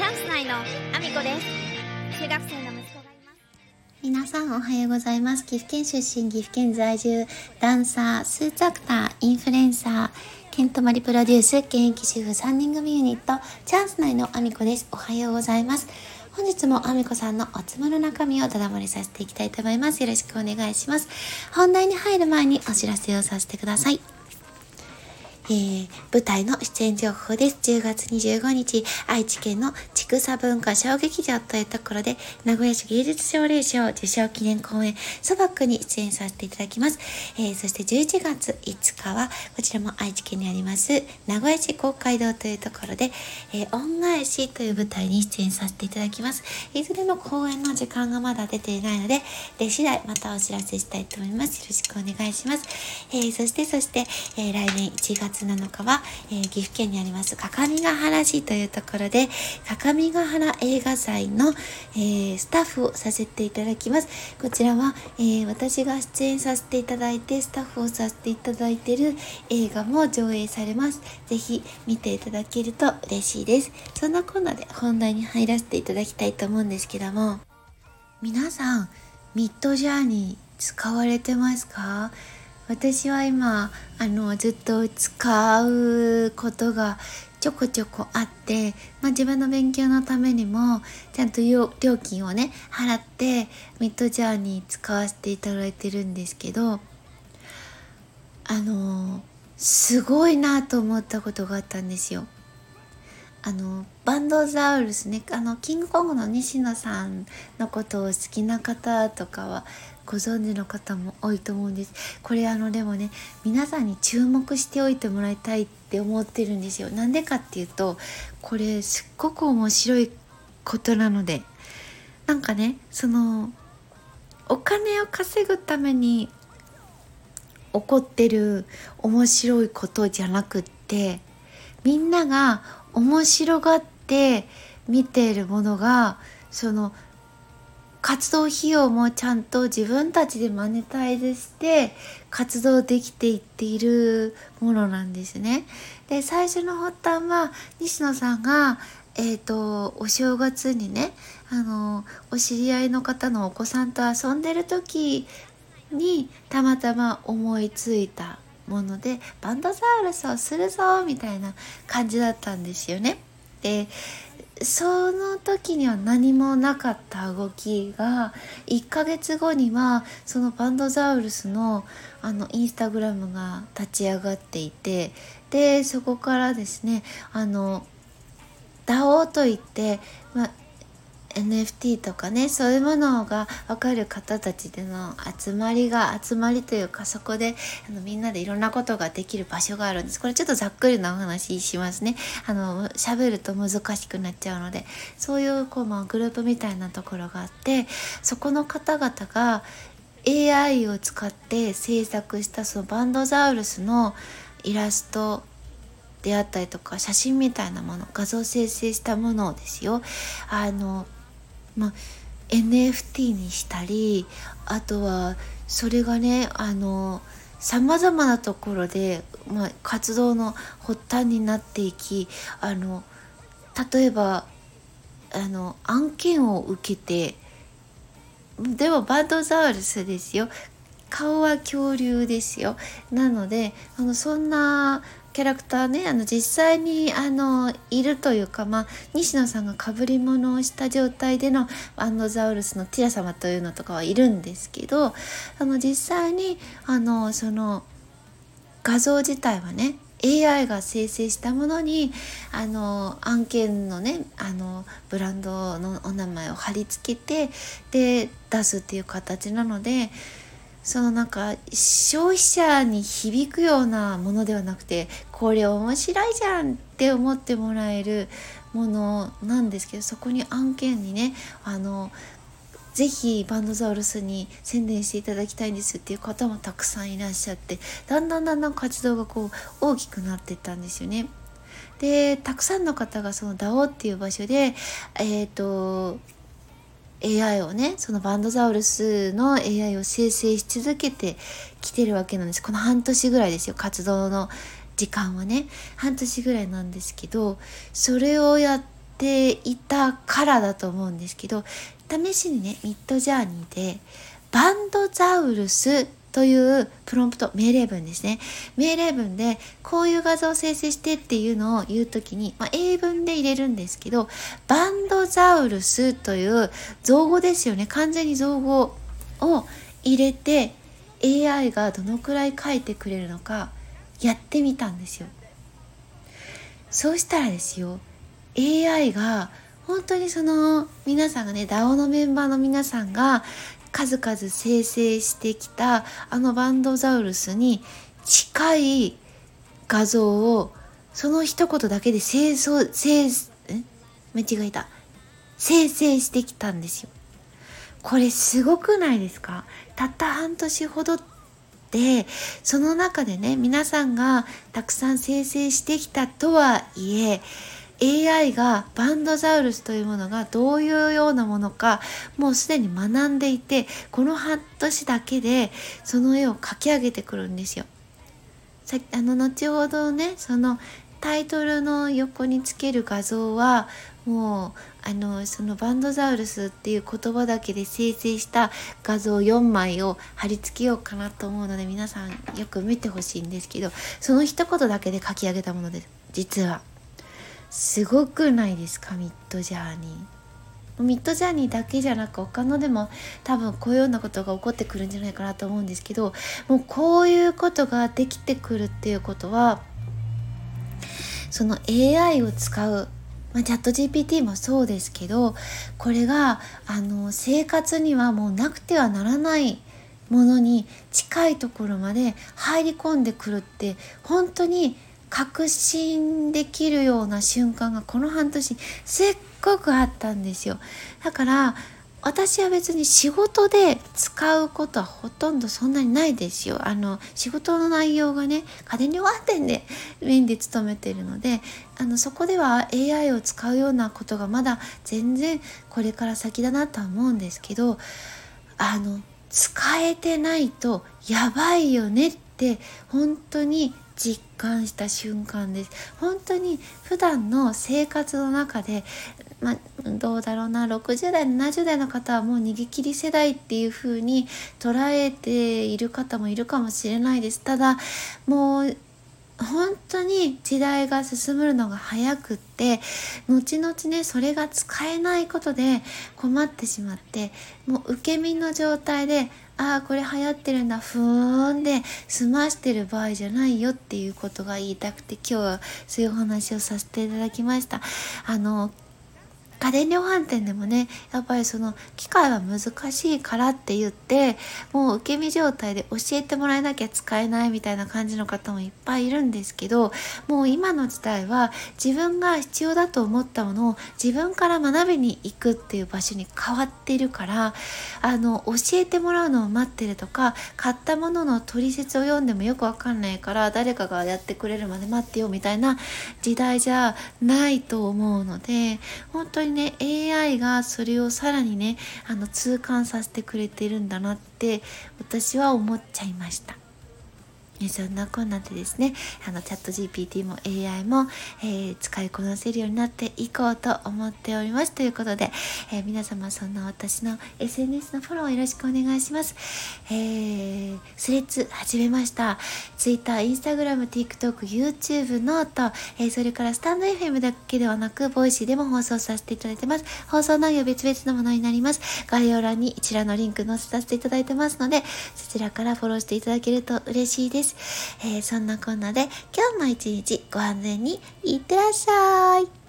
チャンス内のアミコです中学生の息子がいます皆さんおはようございます。岐阜県出身、岐阜県在住、ダンサー、スーツアクター、インフルエンサー、ケントマリプロデュース、現役主婦3人組ユニット、チャンス内のアミコです。おはようございます。本日もアミコさんのおつむの中身をただ漏れさせていきたいと思います。よろしくお願いします。本題に入る前にお知らせをさせてください。えー、舞台の出演情報です。10月25日、愛知県の畜佐文化小劇場というところで、名古屋市芸術奨励賞受賞記念公演、ソバックに出演させていただきます。えー、そして11月5日は、こちらも愛知県にあります、名古屋市公会堂というところで、えー、恩返しという舞台に出演させていただきます。いずれの公演の時間がまだ出ていないので、で次第またお知らせしたいと思います。よろしくお願いします。えー、そして、そして、え来年1月7日は、えー、岐阜県にあります各務原市というところで各務原映画祭の、えー、スタッフをさせていただきます。こちらは、えー、私が出演させていただいてスタッフをさせていただいている映画も上映されます。ぜひ見ていただけると嬉しいです。そんなこんなで本題に入らせていただきたいと思うんですけども皆さんミッドジャーニー使われてますか？私は今あのずっと使うことがちょこちょこあって、まあ、自分の勉強のためにもちゃんと料金をね払ってミッドジャーニー使わせていただいてるんですけどあのすごいなと思ったことがあったんですよ。あのバンドザウルスねあのキングコングの西野さんのことを好きな方とかはご存知の方も多いと思うんです。これあのでもね皆さんに注目しておいてもらいたいって思ってるんですよ。なんでかっていうとこれすっごく面白いことなのでなんかねそのお金を稼ぐために起こってる面白いことじゃなくってみんなが面白がって見ているものがその活動費用もちゃんと自分たちでマネタイズして活動できていっているものなんですね。で最初の発端は西野さんがえーと、お正月にねあのお知り合いの方のお子さんと遊んでる時にたまたま思いついたものでバンドサウルスをするぞみたいな感じだったんですよね。でその時には何もなかった動きが1ヶ月後にはそのバンドザウルスのあのインスタグラムが立ち上がっていてでそこからですねあの DAO といって、まあ、NFT とかねそういうものが分かる方たちでの集まりが集まりというかそこであのみんなでいろんなことができる場所があるんです。これちょっとざっくりなお話しますね。あの喋ると難しくなっちゃうので。そういうこう、まあ、グループみたいなところがあってそこの方々が AI を使って制作したそのバンドザウルスのイラストであったりとか写真みたいなもの画像生成したものですよ。あのまあ、NFT にしたりあとはそれがねあのさまざまなところで、まあ、活動の発端になっていきあの例えばあの案件を受けてでもバンドザウルスですよ。顔は恐竜ですよ。なのであのそんなキャラクターねあの実際にあのいるというか、まあ、西野さんがかぶり物をした状態でのアンドザウルスのティラ様というのとかはいるんですけどあの実際にあのその画像自体はね AI が生成したものにあの案件のねあのブランドのお名前を貼り付けてで出すっていう形なのでそのなんか消費者に響くようなものではなくてこれ面白いじゃんって思ってもらえるものなんですけどそこに案件にねあのぜひバンドザウルスに宣伝していただきたいんですっていう方もたくさんいらっしゃってだんだんだんだん活動がこう大きくなっていったんですよね。でたくさんの方がその DAO っていう場所でえっ、ー、と AI をねそのバンドザウルスの AI を生成し続けてきてるわけなんです。この半年ぐらいですよ。活動の時間はね。半年ぐらいなんですけどそれをやっていたからだと思うんですけど試しにねミッドジャーニーでバンドザウルスというプロンプト命令文ですね。命令文でこういう画像を生成してっていうのを言う時に、まあ、英文で入れるんですけどバンドザウルスという造語ですよね。完全に造語を入れて AI がどのくらい書いてくれるのかやってみたんですよ。そうしたらですよ AI が本当にその皆さんがね DAO のメンバーの皆さんが数々生成してきたあのバンドザウルスに近い画像をその一言だけで生成生間違えた。生成してきたんですよ。これすごくないですか？たった半年ほどでその中でね皆さんがたくさん生成してきたとはいえ AI がバンドザウルスというものがどういうようなものかもうすでに学んでいてこの半年だけでその絵を描き上げてくるんですよ。さあの後ほどねそのタイトルの横につける画像はもうあのそのバンドザウルスっていう言葉だけで生成した画像4枚を貼り付けようかなと思うので皆さんよく見てほしいんですけどその一言だけで書き上げたものです実はすごくないですかミッドジャーニー。ミッドジャーニーだけじゃなく他のでも多分こういうようなことが起こってくるんじゃないかなと思うんですけどもうこういうことができてくるっていうことはその AI を使うまあ、チャット GPT もそうですけどこれがあの生活にはもうなくてはならないものに近いところまで入り込んでくるって本当に確信できるような瞬間がこの半年すっごくあったんですよだから私は別に仕事で使うことはほとんどそんなにないですよ。あの仕事の内容がね家電量販店でメインで勤めているのであのそこでは AI を使うようなことがまだ全然これから先だなとは思うんですけどあの使えてないとやばいよねって本当に実感した瞬間です。本当に普段の生活の中でま、どうだろうな60代70代の方はもう逃げ切り世代っていう風に捉えている方もいるかもしれないです。ただもう本当に時代が進むのが早くって後々ねそれが使えないことで困ってしまってもう受け身の状態でああこれ流行ってるんだふーんで済ましてる場合じゃないよっていうことが言いたくて今日はそういうお話をさせていただきました。あの家電量販店でもねやっぱりその機械は難しいからって言ってもう受け身状態で教えてもらえなきゃ使えないみたいな感じの方もいっぱいいるんですけどもう今の時代は自分が必要だと思ったものを自分から学びに行くっていう場所に変わっているからあの教えてもらうのを待ってるとか買ったものの取説を読んでもよくわかんないから誰かがやってくれるまで待ってよみたいな時代じゃないと思うので本当ににね AI がそれをさらにねあの痛感させてくれてるんだなって私は思っちゃいました。えそんなこんなでですね、あのチャット GPT も AI も、えー、使いこなせるようになっていこうと思っております。ということで、えー、皆様そんな私の SNS のフォローよろしくお願いします。えー、スレッズ始めました。Twitter、Instagram、TikTok、YouTube、 note、えー、それからスタンド FM だけではなく、 Voicy でも放送させていただいてます。放送内容別々のものになります。概要欄に一覧のリンク載せさせていただいてますので、そちらからフォローしていただけると嬉しいです。えー、そんなこんなで今日も一日ご安全にいってらっしゃい。